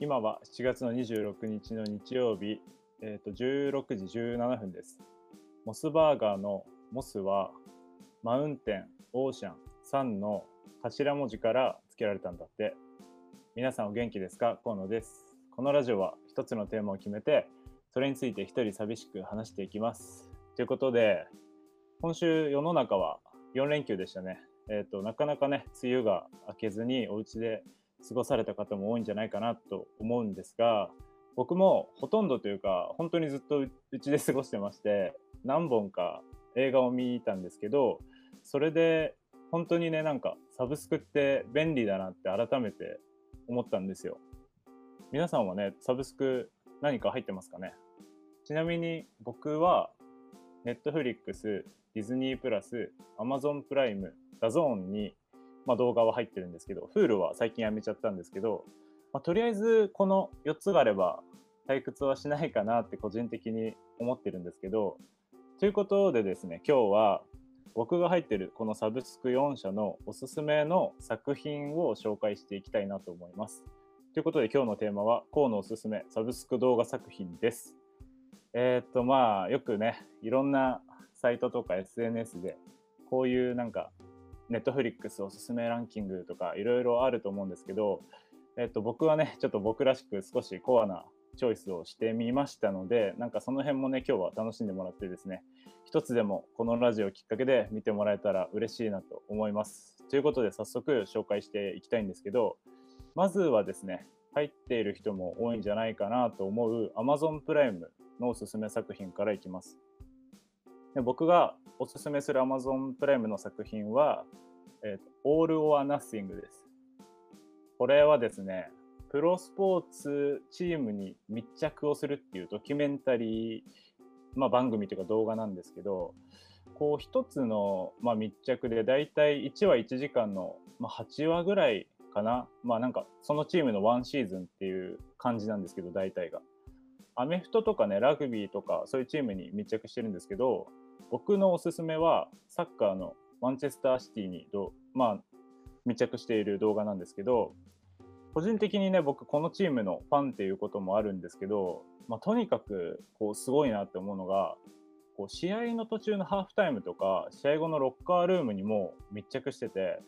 今は7月の26日の日曜日、えー、と16時17分です。モスバーガーのモスはマウンテン、オーシャン、サンの頭文字から付けられたんだって。皆さんお元気ですか？河野です。このラジオは一つのテーマを決めて、それについて一人寂しく話していきます。ということで、今週世の中は4連休でしたね。えっ、ー、と、なかなかね、梅雨が明けずにお家で過ごされた方も多いんじゃないかなと思うんですが、僕もほとんどというか、本当にずっとうちで過ごしてまして、何本か映画を見たんですけど、それで本当にね、なんかサブスクって便利だなって改めて思ったんですよ。皆さんはね、サブスク何か入ってますかね？ちなみに僕は、ネットフリックス、ディズニープラス、アマゾンプライム、DAZN にまあ、動画は入ってるんですけど、Hulu は最近やめちゃったんですけど、まあ、とりあえずこの4つがあれば退屈はしないかなって個人的に思ってるんですけど、ということでですね、今日は僕が入ってるこのサブスク4社のおすすめの作品を紹介していきたいなと思います。ということで今日のテーマは、河野おすすめサブスク動画作品です。えー、っとまあよくね、いろんなサイトとか SNS でこういうなんかネットフリックスおすすめランキングとかいろいろあると思うんですけど、えっと、僕はね、ちょっと僕らしく少しコアなチョイスをしてみましたので、なんかその辺もね、今日は楽しんでもらってですね、一つでもこのラジオきっかけで見てもらえたら嬉しいなと思います。ということで早速紹介していきたいんですけど、まずはですね、入っている人も多いんじゃないかなと思う Amazon プライムのおすすめ作品からいきます。で僕がおすすめする Amazon プライムの作品は、えー、All or Nothing です。これはですね、プロスポーツチームに密着をするっていうドキュメンタリー、まあ、番組というか動画なんですけど、こう一つの、まあ、密着でだいたい1話1時間の、まあ、8話ぐらいかな。まあなんかそのチームのワンシーズンっていう感じなんですけど、大体が。アメフトとかね、ラグビーとかそういうチームに密着してるんですけど、僕のおすすめはサッカーのマンチェスターシティにど、まあ、密着している動画なんですけど、個人的にね、僕このチームのファンっていうこともあるんですけど、まあ、とにかくこうすごいなって思うのが、こう試合の途中のハーフタイムとか、試合後のロッカールームにも密着してて、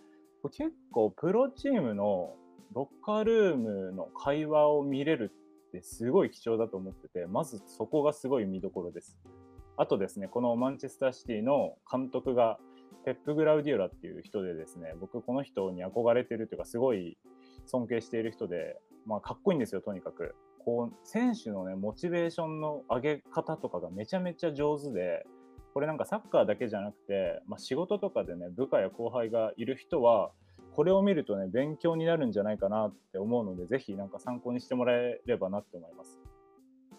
結構プロチームのロッカールームの会話を見れるってすごい貴重だと思ってて、まずそこがすごい見どころです。あとですね、このマンチェスターシティの監督がペップ・グラウディオラっていう人でですね、僕この人に憧れてるというか、すごい尊敬している人で、まあ、かっこいいんですよ、とにかく。こう、選手のね、モチベーションの上げ方とかがめちゃめちゃ上手で、これなんかサッカーだけじゃなくて、まあ、仕事とかでね、部下や後輩がいる人は、これを見るとね、勉強になるんじゃないかなって思うので、ぜひなんか参考にしてもらえればなって思います。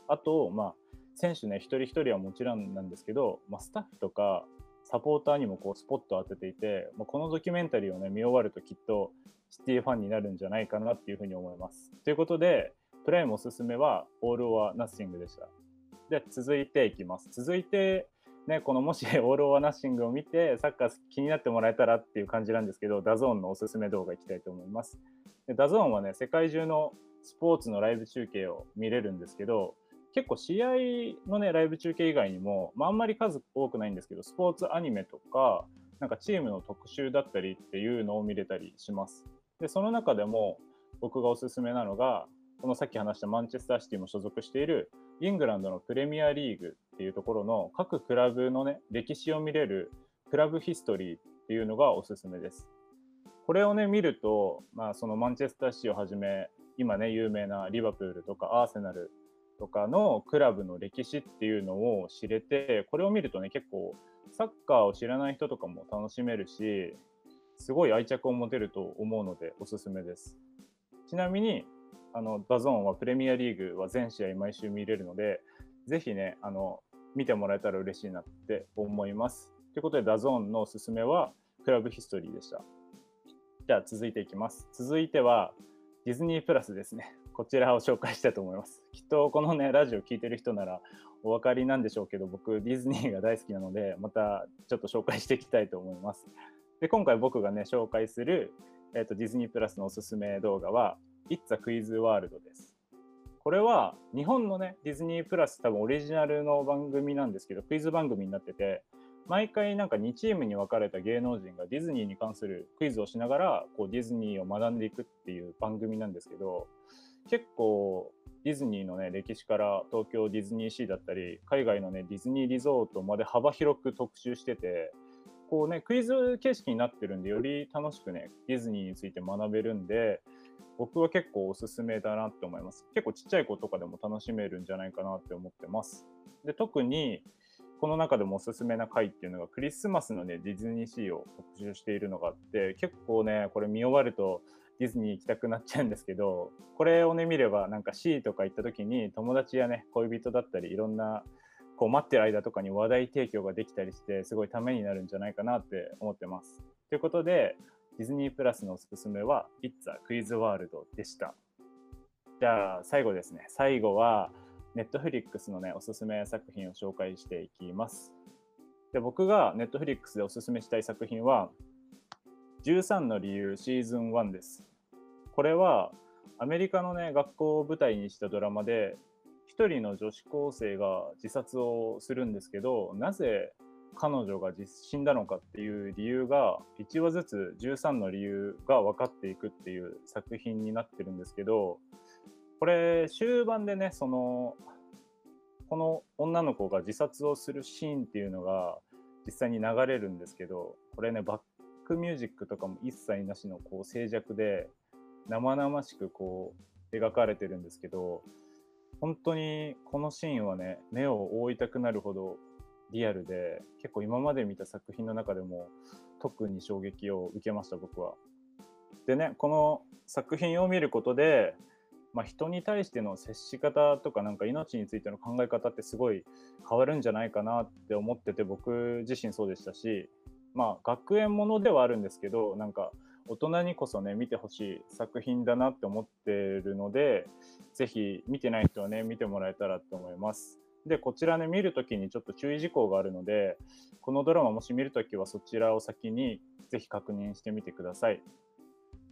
あと、まあ、選手ね、一人一人はもちろんなんですけど、まあ、スタッフとかサポーターにもこうスポットを当てていて、まあ、このドキュメンタリーをね、見終わるときっとシティファンになるんじゃないかなっていうふうに思います。ということで、プライムおすすめは All or Nothing でした。で、続いていきます。続いて、ね、このもし All or Nothing を見てサッカー気になってもらえたらっていう感じなんですけど、 DAZN のおすすめ動画いきたいと思います。で DAZN はね、世界中のスポーツのライブ中継を見れるんですけど、結構試合のね、ライブ中継以外にも、まあ、あんまり数多くないんですけど、スポーツアニメとか、なんかチームの特集だったりっていうのを見れたりします。で、その中でも僕がおすすめなのが、このさっき話したマンチェスターシティも所属しているイングランドのプレミアリーグっていうところの各クラブのね、歴史を見れるクラブヒストリーっていうのがおすすめです。これをね、見ると、まあ、そのマンチェスターシティをはじめ、今ね、有名なリバプールとかアーセナルとかのクラブの歴史っていうのを知れて、これを見るとね、結構サッカーを知らない人とかも楽しめるし、すごい愛着を持てると思うのでおすすめです。ちなみに、あの、 DAZN はプレミアリーグは全試合毎週見れるので、ぜひね、あの、見てもらえたら嬉しいなって思います。ということで、 DAZN のおすすめはクラブヒストリーでした。じゃあ続いていきます。続いてはディズニープラスですね。こちらを紹介したいと思います。きっとこのね、ラジオ聴いてる人ならお分かりなんでしょうけど、僕、ディズニーが大好きなので、またちょっと紹介していきたいと思います。で、今回僕がね、紹介する、えーと、ディズニープラスのおすすめ動画は、It's a Quiz World です。これは日本のね、ディズニープラス多分オリジナルの番組なんですけど、クイズ番組になってて、毎回なんか2チームに分かれた芸能人がディズニーに関するクイズをしながらこうディズニーを学んでいくっていう番組なんですけど結構ディズニーのね歴史から東京ディズニーシーだったり海外のねディズニーリゾートまで幅広く特集しててこうねクイズ形式になってるんでより楽しくねディズニーについて学べるんで僕は結構おすすめだなって思います結構ちっちゃい子とかでも楽しめるんじゃないかなって思ってますで特にこの中でもおすすめな回っていうのがクリスマスのねディズニーシーを特集しているのがあって結構ねこれ見終わるとディズニー行きたくなっちゃうんですけどこれをね見ればなんか C とか行った時に友達やね恋人だったりいろんなこう待ってる間とかに話題提供ができたりしてすごいためになるんじゃないかなって思ってます。ということでディズニープラスのおすすめは It's a Quiz World でした。じゃあ最後ですね。最後はネットフリックスのね、おすすめ作品を紹介していきます。で僕がネットフリックスでおすすめしたい作品は、13の理由シーズン1です。これはアメリカのね、学校を舞台にしたドラマで、1人の女子高生が自殺をするんですけど、なぜ彼女が死んだのかっていう理由が1話ずつ13の理由が分かっていくっていう作品になってるんですけどこれ終盤でねそのこの女の子が自殺をするシーンっていうのが実際に流れるんですけどこれねバックミュージックとかも一切なしのこう静寂で生々しくこう描かれてるんですけど本当にこのシーンはね目を覆いたくなるほどリアルで結構今まで見た作品の中でも特に衝撃を受けました僕は。でねこの作品を見ることでまあ、人に対しての接し方とかなんか命についての考え方ってすごい変わるんじゃないかなって思ってて僕自身そうでしたしまあ学園ものではあるんですけどなんか大人にこそね見てほしい作品だなって思ってるので是非見てない人はね見てもらえたらと思います。でこちらね見るときにちょっと注意事項があるのでこのドラマもし見るときはそちらを先に是非確認してみてください。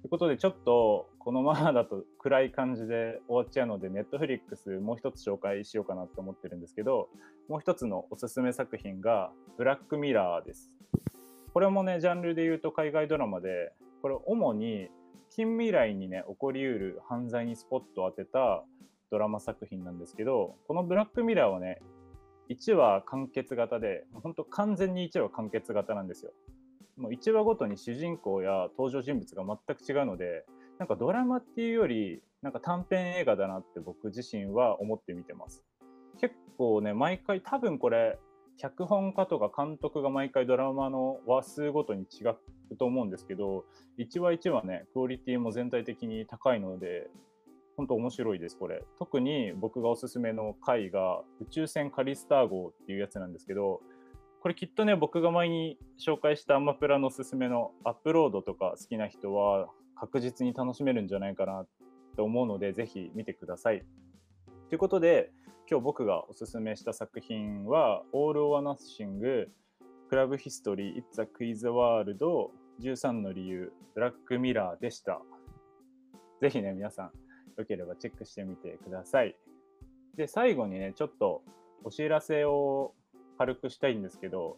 ということで、ちょっとこのままだと暗い感じで終わっちゃうので、ネットフリックスもう一つ紹介しようかなと思ってるんですけど、もう一つのおすすめ作品が、ブラックミラーです。これもね、ジャンルで言うと海外ドラマで、これ主に近未来にね、起こりうる犯罪にスポットを当てたドラマ作品なんですけど、このブラックミラーはね、1話完結型で、本当完全に1話完結型なんですよ。もう1話ごとに主人公や登場人物が全く違うのでなんかドラマっていうよりなんか短編映画だなって僕自身は思って見てます結構ね毎回多分これ脚本家とか監督が毎回ドラマの話数ごとに違うと思うんですけど1話1話ねクオリティも全体的に高いので本当面白いですこれ特に僕がおすすめの回が宇宙船カリスター号っていうやつなんですけどこれきっとね、僕が前に紹介したアマプラのおすすめのアップロードとか好きな人は確実に楽しめるんじゃないかなと思うので、ぜひ見てください。ということで、今日僕がおすすめした作品は、All or Nothing、クラブヒストリー、It's a Quiz World、13の理由、ブラックミラーでした。ぜひね、皆さん、よければチェックしてみてください。で、最後にね、ちょっとお知らせを軽くしたいんですけど、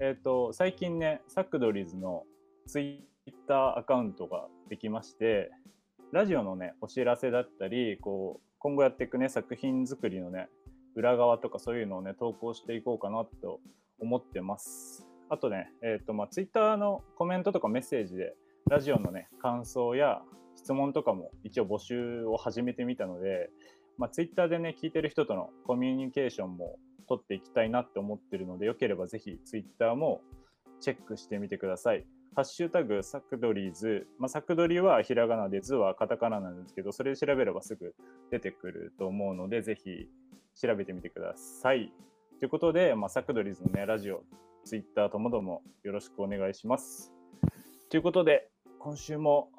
えっ、ー、と、最近ね、サクドリズのツイッターアカウントができまして、ラジオのね、お知らせだったり、こう、今後やっていくね、作品作りのね、裏側とかそういうのをね、投稿していこうかなと思ってます。あとね、えっ、ー、と、まあ、ツイッターのコメントとかメッセージで、ラジオのね、感想や質問とかも一応募集を始めてみたので、まあ、ツイッターでね、聞いてる人とのコミュニケーションも取っていきたいなって思ってるので、よければぜひツイッターもチェックしてみてください。ハッシュタグサクドリーズ、まあ、サクドリはひらがなで、ズはカタカナなんですけど、それで調べればすぐ出てくると思うので、ぜひ調べてみてください。ということで、まあ、サクドリーズのね、ラジオ、ツイッターともどもよろしくお願いします。ということで、今週も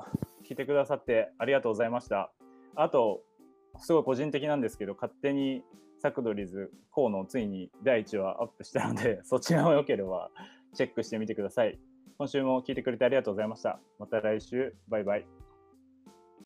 聞いてくださってありがとうございました。あと、すごい個人的なんですけど、勝手にサクドリズ河野ついに第1話アップしたので、そちらもよければチェックしてみてください。今週も聞いてくれてありがとうございました。また来週、バイバイ。